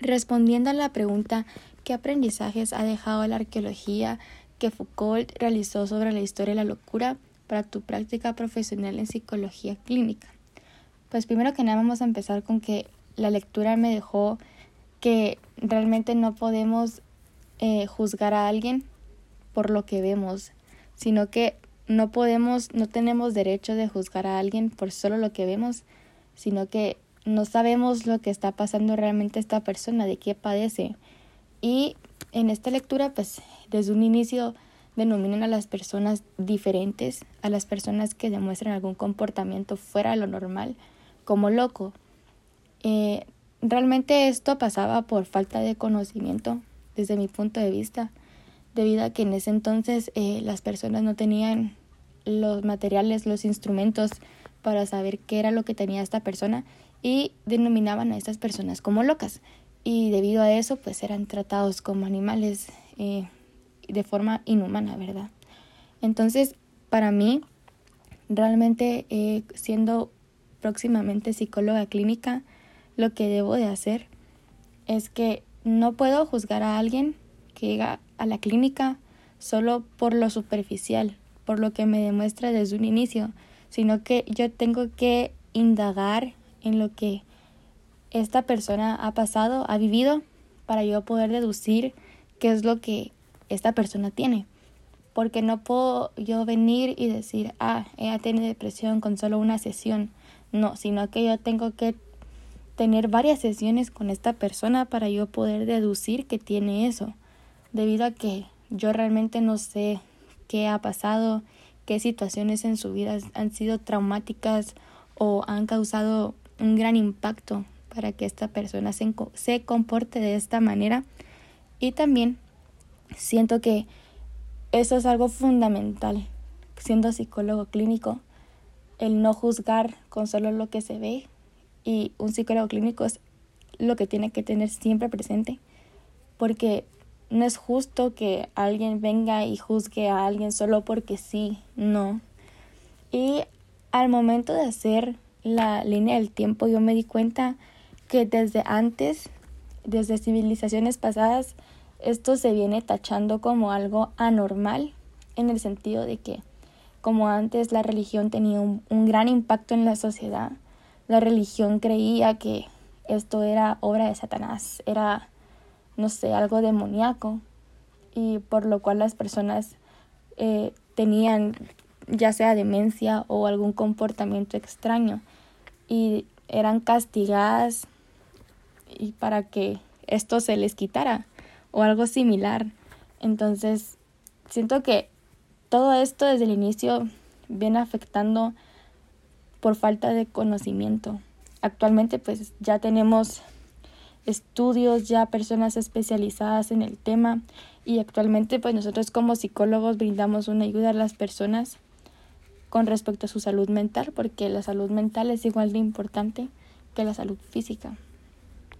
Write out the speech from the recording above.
Respondiendo a la pregunta ¿qué aprendizajes ha dejado la arqueología que Foucault realizó sobre la historia de la locura para tu práctica profesional en psicología clínica? Pues primero que nada vamos a empezar con que la lectura me dejó que realmente no podemos eh, juzgar a alguien por lo que vemos, sino que no podemos, no tenemos derecho de juzgar a alguien por solo lo que vemos, sino que no sabemos lo que está pasando realmente esta persona, de qué padece. Y en esta lectura, pues desde un inicio denominan a las personas diferentes, a las personas que demuestran algún comportamiento fuera de lo normal, como loco. Eh, realmente esto pasaba por falta de conocimiento, desde mi punto de vista debido a que en ese entonces eh, las personas no tenían los materiales, los instrumentos para saber qué era lo que tenía esta persona y denominaban a estas personas como locas. Y debido a eso, pues eran tratados como animales eh, de forma inhumana, ¿verdad? Entonces, para mí, realmente eh, siendo próximamente psicóloga clínica, lo que debo de hacer es que no puedo juzgar a alguien que llega a la clínica solo por lo superficial, por lo que me demuestra desde un inicio, sino que yo tengo que indagar en lo que esta persona ha pasado, ha vivido, para yo poder deducir qué es lo que esta persona tiene. Porque no puedo yo venir y decir, ah, ella tiene depresión con solo una sesión. No, sino que yo tengo que tener varias sesiones con esta persona para yo poder deducir que tiene eso debido a que yo realmente no sé qué ha pasado, qué situaciones en su vida han sido traumáticas o han causado un gran impacto para que esta persona se, se comporte de esta manera. Y también siento que eso es algo fundamental, siendo psicólogo clínico, el no juzgar con solo lo que se ve. Y un psicólogo clínico es lo que tiene que tener siempre presente, porque no es justo que alguien venga y juzgue a alguien solo porque sí, no. Y al momento de hacer la línea del tiempo yo me di cuenta que desde antes, desde civilizaciones pasadas, esto se viene tachando como algo anormal en el sentido de que como antes la religión tenía un, gran impacto en la sociedad, la religión creía que esto era obra de Satanás, era no sé, algo demoníaco y por lo cual las personas eh, tenían ya sea demencia o algún comportamiento extraño y eran castigadas y para que esto se les quitara o algo similar. Entonces, siento que todo esto desde el inicio viene afectando por falta de conocimiento. Actualmente pues ya tenemos estudios, ya personas especializadas en el tema y actualmente pues nosotros como psicólogos brindamos una ayuda a las personas con respecto a su salud mental porque la salud mental es igual de importante que la salud física.